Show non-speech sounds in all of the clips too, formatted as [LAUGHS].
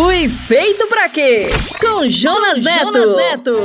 Fui feito pra quê? Com Jonas Neto. Jonas Neto.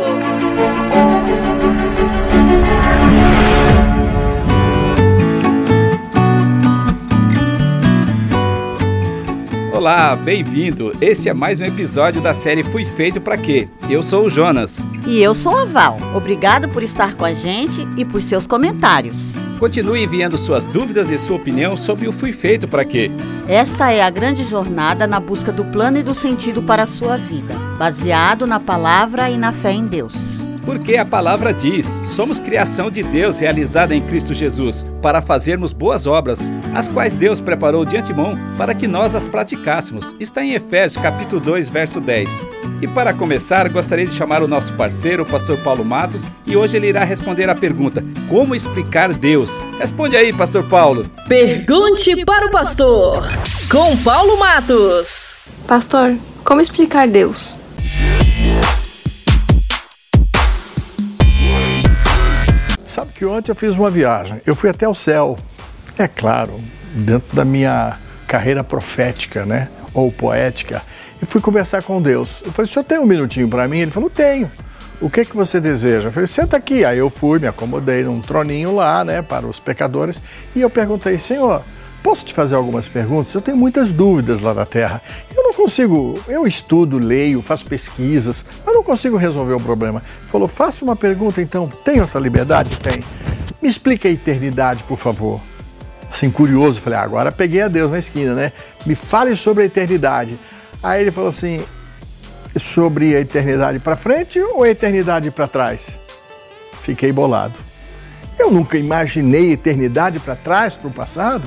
Olá, bem-vindo. Este é mais um episódio da série Fui Feito para Quê? Eu sou o Jonas. E eu sou a Val. Obrigado por estar com a gente e por seus comentários. Continue enviando suas dúvidas e sua opinião sobre o Fui Feito para Quê? Esta é a grande jornada na busca do plano e do sentido para a sua vida, baseado na palavra e na fé em Deus. Porque a palavra diz: somos criação de Deus realizada em Cristo Jesus, para fazermos boas obras, as quais Deus preparou de antemão para que nós as praticássemos. Está em Efésios capítulo 2, verso 10. E para começar, gostaria de chamar o nosso parceiro, o pastor Paulo Matos, e hoje ele irá responder a pergunta: Como explicar Deus? Responde aí, pastor Paulo. Pergunte para o pastor, com Paulo Matos. Pastor, como explicar Deus? Que ontem eu fiz uma viagem. Eu fui até o céu. É claro, dentro da minha carreira profética, né? Ou poética. E fui conversar com Deus. Eu falei, o senhor tem um minutinho para mim? Ele falou, tenho. O que, que você deseja? Eu falei, senta aqui. Aí eu fui, me acomodei num troninho lá, né, para os pecadores. E eu perguntei, Senhor, posso te fazer algumas perguntas? Eu tenho muitas dúvidas lá na Terra. Eu não consigo, eu estudo, leio, faço pesquisas, mas não consigo resolver o problema. Falou, faça uma pergunta então. Tenho essa liberdade? Tem. Me explica a eternidade, por favor. Assim, curioso, falei, ah, agora peguei a Deus na esquina, né? Me fale sobre a eternidade. Aí ele falou assim, sobre a eternidade para frente ou a eternidade para trás? Fiquei bolado. Eu nunca imaginei eternidade para trás, para o passado,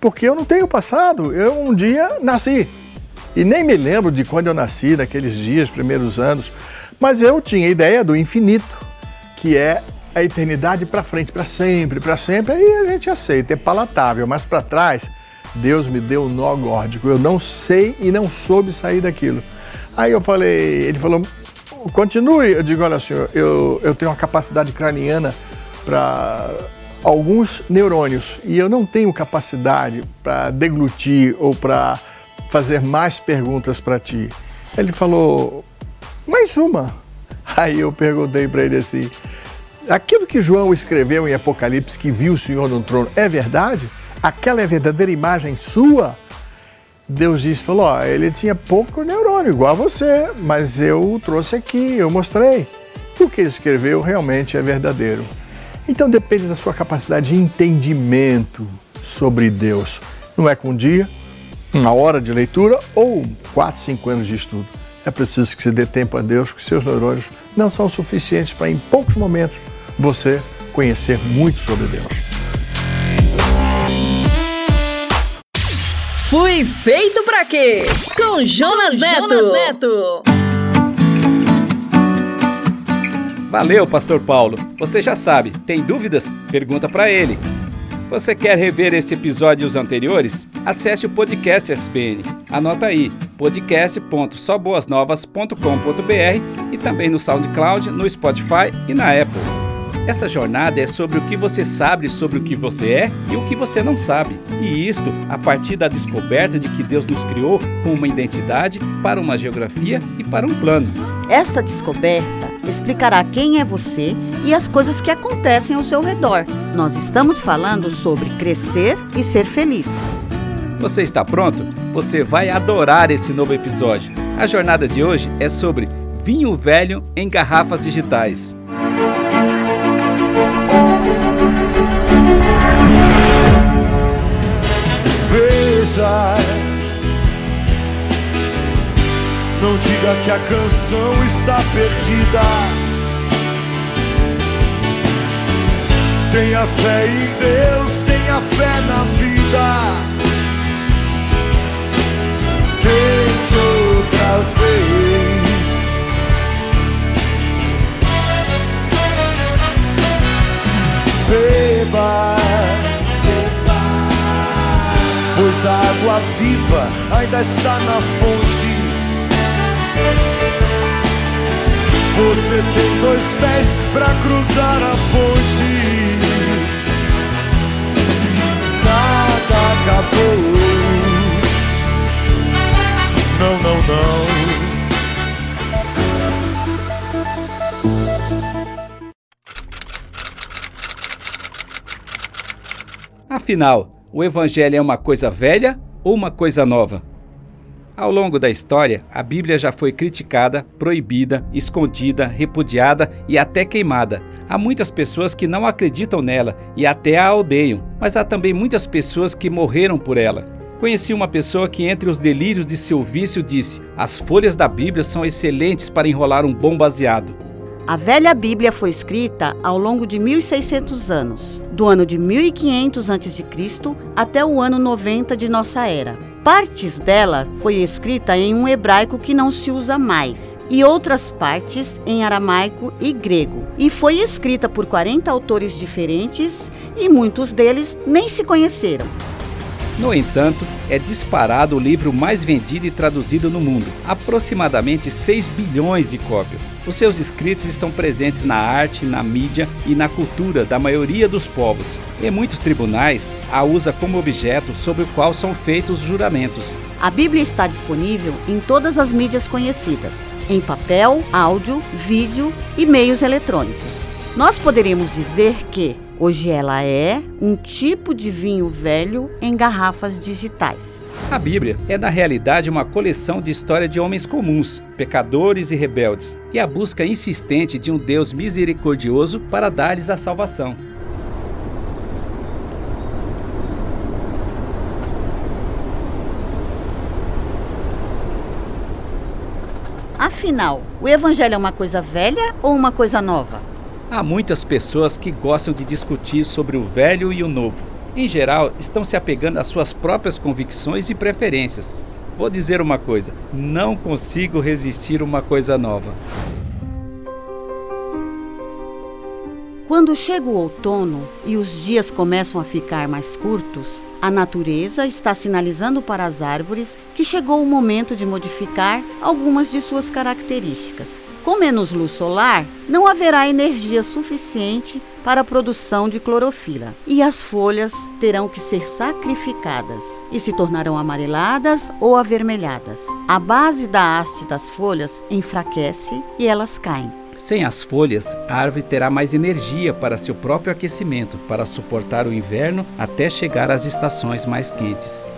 porque eu não tenho passado. Eu um dia nasci. E nem me lembro de quando eu nasci, naqueles dias, primeiros anos, mas eu tinha ideia do infinito, que é a eternidade para frente, para sempre, para sempre, aí a gente aceita, é palatável, mas para trás, Deus me deu um nó górdico, eu não sei e não soube sair daquilo. Aí eu falei, ele falou, continue, eu digo, olha senhor, eu, eu tenho uma capacidade craniana para alguns neurônios e eu não tenho capacidade para deglutir ou para fazer mais perguntas para ti. Ele falou, mais uma. [LAUGHS] Aí eu perguntei para ele assim: aquilo que João escreveu em Apocalipse, que viu o Senhor no trono, é verdade? Aquela é verdadeira imagem sua? Deus disse, falou, ele tinha pouco neurônio, igual a você, mas eu o trouxe aqui, eu mostrei. O que ele escreveu realmente é verdadeiro. Então depende da sua capacidade de entendimento sobre Deus. Não é com um dia, uma hora de leitura ou quatro, cinco anos de estudo. É preciso que você dê tempo a Deus, porque seus neurônios não são suficientes para, em poucos momentos, você conhecer muito sobre Deus. Fui feito para quê? Com Jonas, Com Neto. Jonas Neto. Valeu, Pastor Paulo. Você já sabe, tem dúvidas? Pergunta para ele. Você quer rever esse episódio e os anteriores? Acesse o podcast SBN. Anota aí, podcast.soboasnovas.com.br e também no SoundCloud, no Spotify e na Apple. Essa jornada é sobre o que você sabe sobre o que você é e o que você não sabe. E isto a partir da descoberta de que Deus nos criou com uma identidade, para uma geografia e para um plano. Esta descoberta explicará quem é você e as coisas que acontecem ao seu redor. Nós estamos falando sobre crescer e ser feliz. Você está pronto? Você vai adorar esse novo episódio. A jornada de hoje é sobre vinho velho em garrafas digitais. Veja, não diga que a canção está perdida. Tenha fé em Deus, tenha fé na vida. Tente outra vez. Beba, pois a água viva ainda está na fonte. Você tem dois pés para cruzar a ponte. acabou. Não, não não. Afinal, o Evangelho é uma coisa velha ou uma coisa nova? Ao longo da história, a Bíblia já foi criticada, proibida, escondida, repudiada e até queimada. Há muitas pessoas que não acreditam nela e até a odeiam, mas há também muitas pessoas que morreram por ela. Conheci uma pessoa que, entre os delírios de seu vício, disse: As folhas da Bíblia são excelentes para enrolar um bom baseado. A velha Bíblia foi escrita ao longo de 1600 anos, do ano de 1500 a.C. até o ano 90 de nossa era. Partes dela foi escrita em um hebraico que não se usa mais, e outras partes em aramaico e grego. E foi escrita por 40 autores diferentes e muitos deles nem se conheceram. No entanto, é disparado o livro mais vendido e traduzido no mundo, aproximadamente 6 bilhões de cópias. Os seus escritos estão presentes na arte, na mídia e na cultura da maioria dos povos. Em muitos tribunais, a usa como objeto sobre o qual são feitos juramentos. A Bíblia está disponível em todas as mídias conhecidas, em papel, áudio, vídeo e meios eletrônicos. Nós poderíamos dizer que Hoje ela é um tipo de vinho velho em garrafas digitais. A Bíblia é, na realidade, uma coleção de história de homens comuns, pecadores e rebeldes, e a busca insistente de um Deus misericordioso para dar-lhes a salvação. Afinal, o Evangelho é uma coisa velha ou uma coisa nova? Há muitas pessoas que gostam de discutir sobre o velho e o novo. Em geral, estão se apegando às suas próprias convicções e preferências. Vou dizer uma coisa: não consigo resistir a uma coisa nova. Quando chega o outono e os dias começam a ficar mais curtos, a natureza está sinalizando para as árvores que chegou o momento de modificar algumas de suas características, com menos luz solar, não haverá energia suficiente para a produção de clorofila e as folhas terão que ser sacrificadas e se tornarão amareladas ou avermelhadas. A base da haste das folhas enfraquece e elas caem. Sem as folhas, a árvore terá mais energia para seu próprio aquecimento, para suportar o inverno até chegar às estações mais quentes.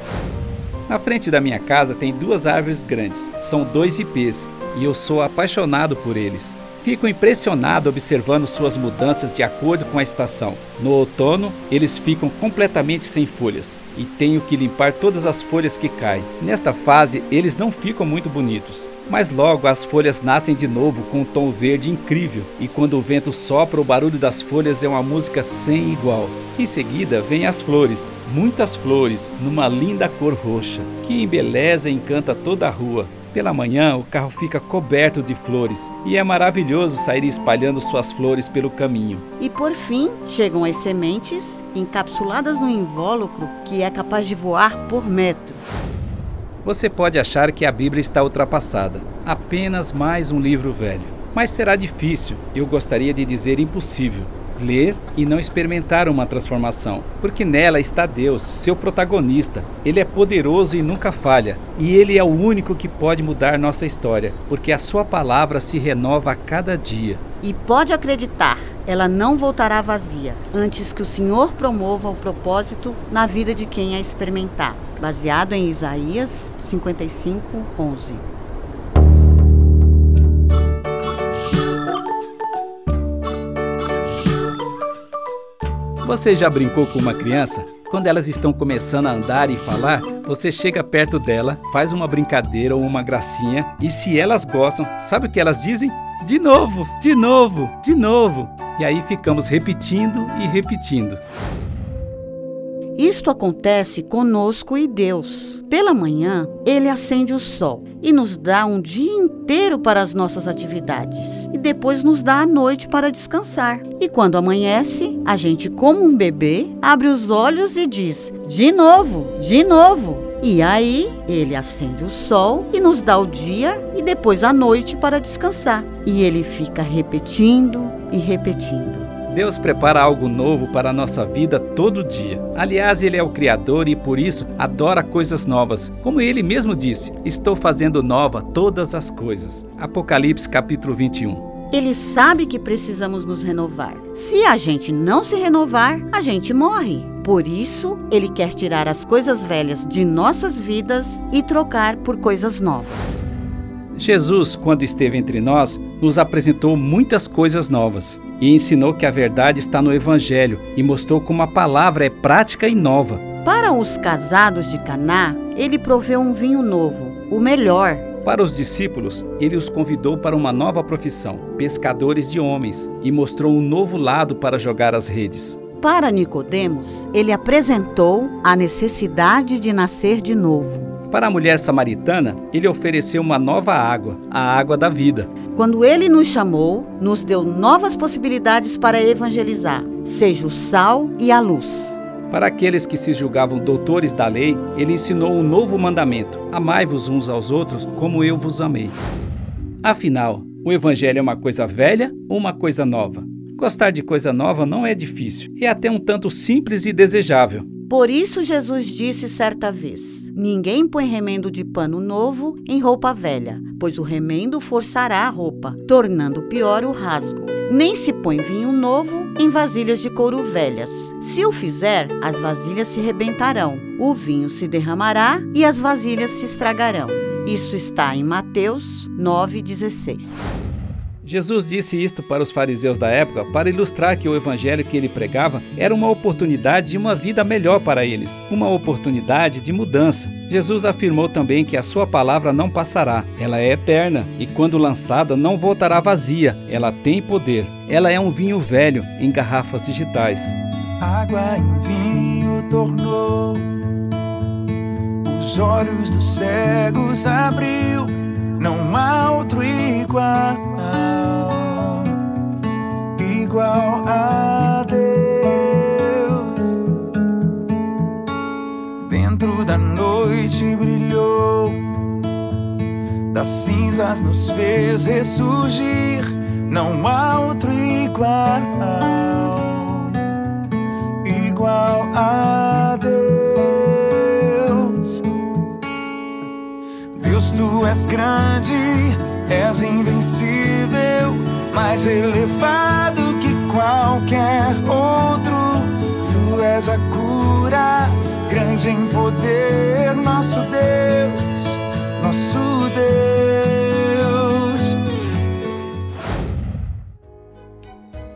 Na frente da minha casa tem duas árvores grandes, são dois ipês e eu sou apaixonado por eles. Fico impressionado observando suas mudanças de acordo com a estação. No outono, eles ficam completamente sem folhas e tenho que limpar todas as folhas que caem. Nesta fase, eles não ficam muito bonitos, mas logo as folhas nascem de novo com um tom verde incrível e quando o vento sopra, o barulho das folhas é uma música sem igual. Em seguida, vêm as flores, muitas flores, numa linda cor roxa, que embeleza e encanta toda a rua. Pela manhã, o carro fica coberto de flores e é maravilhoso sair espalhando suas flores pelo caminho. E por fim, chegam as sementes encapsuladas no invólucro que é capaz de voar por metros. Você pode achar que a Bíblia está ultrapassada, apenas mais um livro velho. Mas será difícil, eu gostaria de dizer impossível, ler e não experimentar uma transformação, porque nela está Deus, seu protagonista. Ele é poderoso e nunca falha, e ele é o único que pode mudar nossa história, porque a sua palavra se renova a cada dia. E pode acreditar, ela não voltará vazia, antes que o Senhor promova o propósito na vida de quem a experimentar. Baseado em Isaías 55, 11. Você já brincou com uma criança? Quando elas estão começando a andar e falar, você chega perto dela, faz uma brincadeira ou uma gracinha, e se elas gostam, sabe o que elas dizem? De novo, de novo, de novo. E aí ficamos repetindo e repetindo. Isto acontece conosco e Deus. Pela manhã, Ele acende o sol e nos dá um dia inteiro para as nossas atividades. E depois nos dá a noite para descansar. E quando amanhece, a gente, como um bebê, abre os olhos e diz: de novo, de novo. E aí, ele acende o sol e nos dá o dia e depois a noite para descansar. E ele fica repetindo e repetindo Deus prepara algo novo para a nossa vida todo dia. Aliás, Ele é o Criador e por isso adora coisas novas. Como Ele mesmo disse: Estou fazendo nova todas as coisas. Apocalipse capítulo 21. Ele sabe que precisamos nos renovar. Se a gente não se renovar, a gente morre. Por isso, ele quer tirar as coisas velhas de nossas vidas e trocar por coisas novas. Jesus, quando esteve entre nós, nos apresentou muitas coisas novas e ensinou que a verdade está no Evangelho e mostrou como a palavra é prática e nova. Para os casados de Caná, ele proveu um vinho novo, o melhor, para os discípulos, ele os convidou para uma nova profissão, pescadores de homens, e mostrou um novo lado para jogar as redes. Para Nicodemos, ele apresentou a necessidade de nascer de novo. Para a mulher samaritana, ele ofereceu uma nova água, a água da vida. Quando ele nos chamou, nos deu novas possibilidades para evangelizar, seja o sal e a luz. Para aqueles que se julgavam doutores da lei, ele ensinou um novo mandamento: Amai-vos uns aos outros como eu vos amei. Afinal, o Evangelho é uma coisa velha ou uma coisa nova? Gostar de coisa nova não é difícil, é até um tanto simples e desejável. Por isso, Jesus disse certa vez: Ninguém põe remendo de pano novo em roupa velha, pois o remendo forçará a roupa, tornando pior o rasgo. Nem se põe vinho novo em vasilhas de couro velhas. Se o fizer, as vasilhas se rebentarão, o vinho se derramará e as vasilhas se estragarão. Isso está em Mateus 9,16. Jesus disse isto para os fariseus da época para ilustrar que o evangelho que ele pregava era uma oportunidade de uma vida melhor para eles, uma oportunidade de mudança. Jesus afirmou também que a sua palavra não passará, ela é eterna e quando lançada não voltará vazia, ela tem poder. Ela é um vinho velho em garrafas digitais. Água vinho tornou, os olhos dos cegos abriu, não há outro igual igual a Deus. Dentro da noite brilhou, das cinzas nos fez ressurgir. Não há outro igual, igual a Deus. Tu és grande, és invencível, mais elevado qualquer outro. Tu és a cura, grande em poder, nosso Deus, nosso Deus.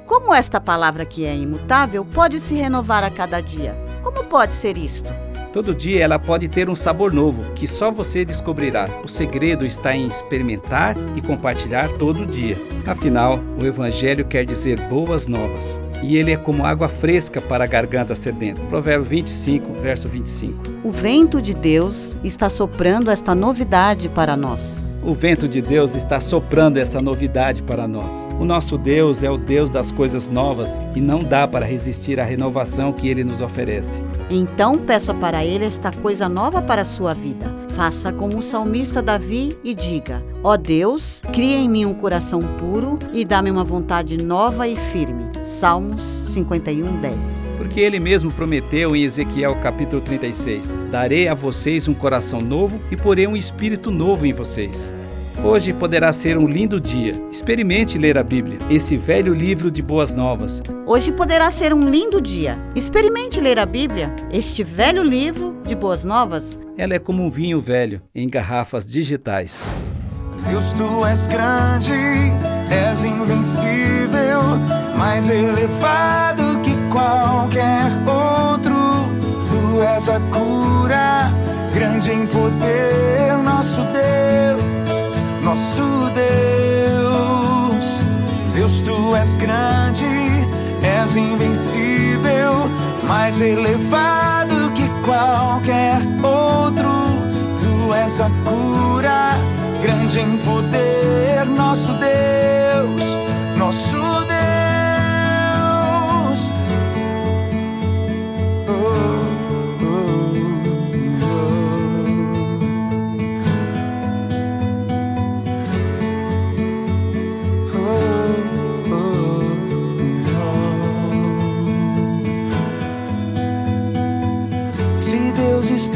Como esta palavra que é imutável pode se renovar a cada dia? Como pode ser isto? Todo dia ela pode ter um sabor novo que só você descobrirá. O segredo está em experimentar e compartilhar todo dia. Afinal, o Evangelho quer dizer boas novas. E ele é como água fresca para a garganta sedenta. Provérbio 25, verso 25. O vento de Deus está soprando esta novidade para nós. O vento de Deus está soprando essa novidade para nós. O nosso Deus é o Deus das coisas novas e não dá para resistir à renovação que ele nos oferece. Então peça para ele esta coisa nova para a sua vida. Faça como o salmista Davi e diga: Ó oh Deus, cria em mim um coração puro e dá-me uma vontade nova e firme. Salmos 51, 10 porque ele mesmo prometeu em Ezequiel capítulo 36: Darei a vocês um coração novo e porei um espírito novo em vocês. Hoje poderá ser um lindo dia. Experimente ler a Bíblia, esse velho livro de boas novas. Hoje poderá ser um lindo dia. Experimente ler a Bíblia, este velho livro de boas novas. Ela é como um vinho velho em garrafas digitais. Deus, tu és grande, és invencível, mais elevado qualquer outro. Tu és a cura, grande em poder, nosso Deus, nosso Deus. Deus, tu és grande, és invencível, mais elevado que qualquer outro. Tu és a cura, grande em poder, nosso Deus, nosso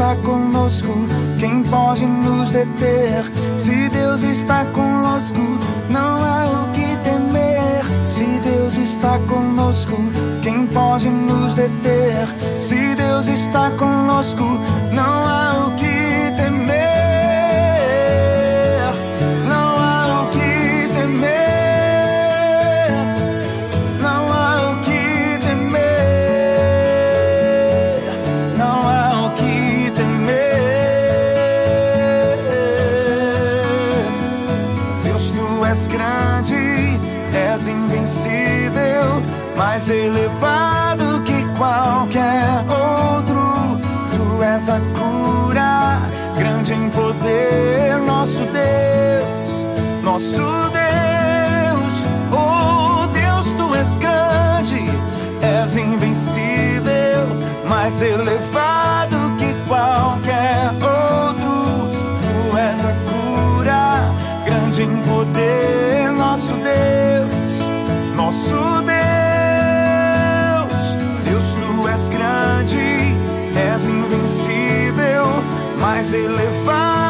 está conosco, quem pode nos deter? Se Deus está conosco, não há o que temer. Se Deus está conosco, quem pode nos deter? Se Deus está conosco, não há mais elevado que qualquer outro. Tu és a cura, grande em poder, nosso Deus, nosso Deus. Oh Deus, tu és grande, és invencível, mais elevado mais elevado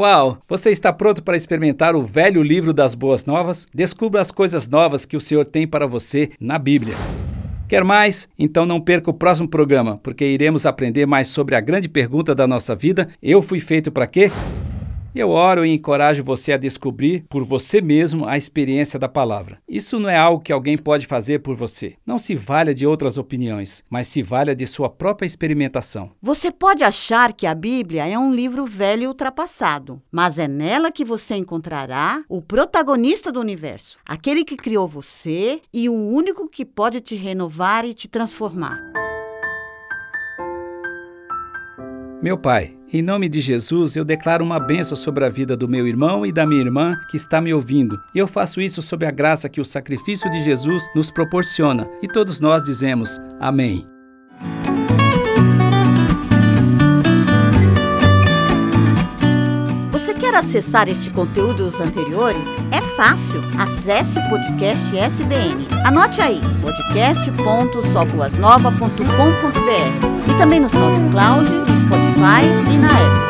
Uau! Você está pronto para experimentar o velho livro das boas novas? Descubra as coisas novas que o Senhor tem para você na Bíblia. Quer mais? Então não perca o próximo programa, porque iremos aprender mais sobre a grande pergunta da nossa vida: eu fui feito para quê? Eu oro e encorajo você a descobrir por você mesmo a experiência da palavra. Isso não é algo que alguém pode fazer por você. Não se valha de outras opiniões, mas se valha de sua própria experimentação. Você pode achar que a Bíblia é um livro velho e ultrapassado, mas é nela que você encontrará o protagonista do universo, aquele que criou você e o único que pode te renovar e te transformar. Meu Pai, em nome de Jesus, eu declaro uma bênção sobre a vida do meu irmão e da minha irmã que está me ouvindo. E eu faço isso sob a graça que o sacrifício de Jesus nos proporciona. E todos nós dizemos: Amém. Você quer acessar este conteúdo e os anteriores? É fácil. Acesse o podcast SBN. Anote aí: podcast.soboasnova.com.br também no SoundCloud, no Spotify e na Apple.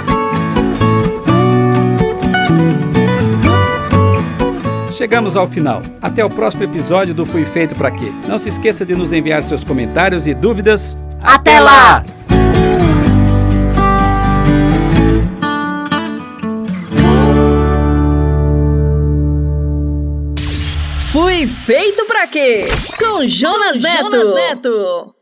Chegamos ao final. Até o próximo episódio do Fui Feito para Quê. Não se esqueça de nos enviar seus comentários e dúvidas. Até lá! Fui feito para quê? Com Jonas Neto. Jonas Neto.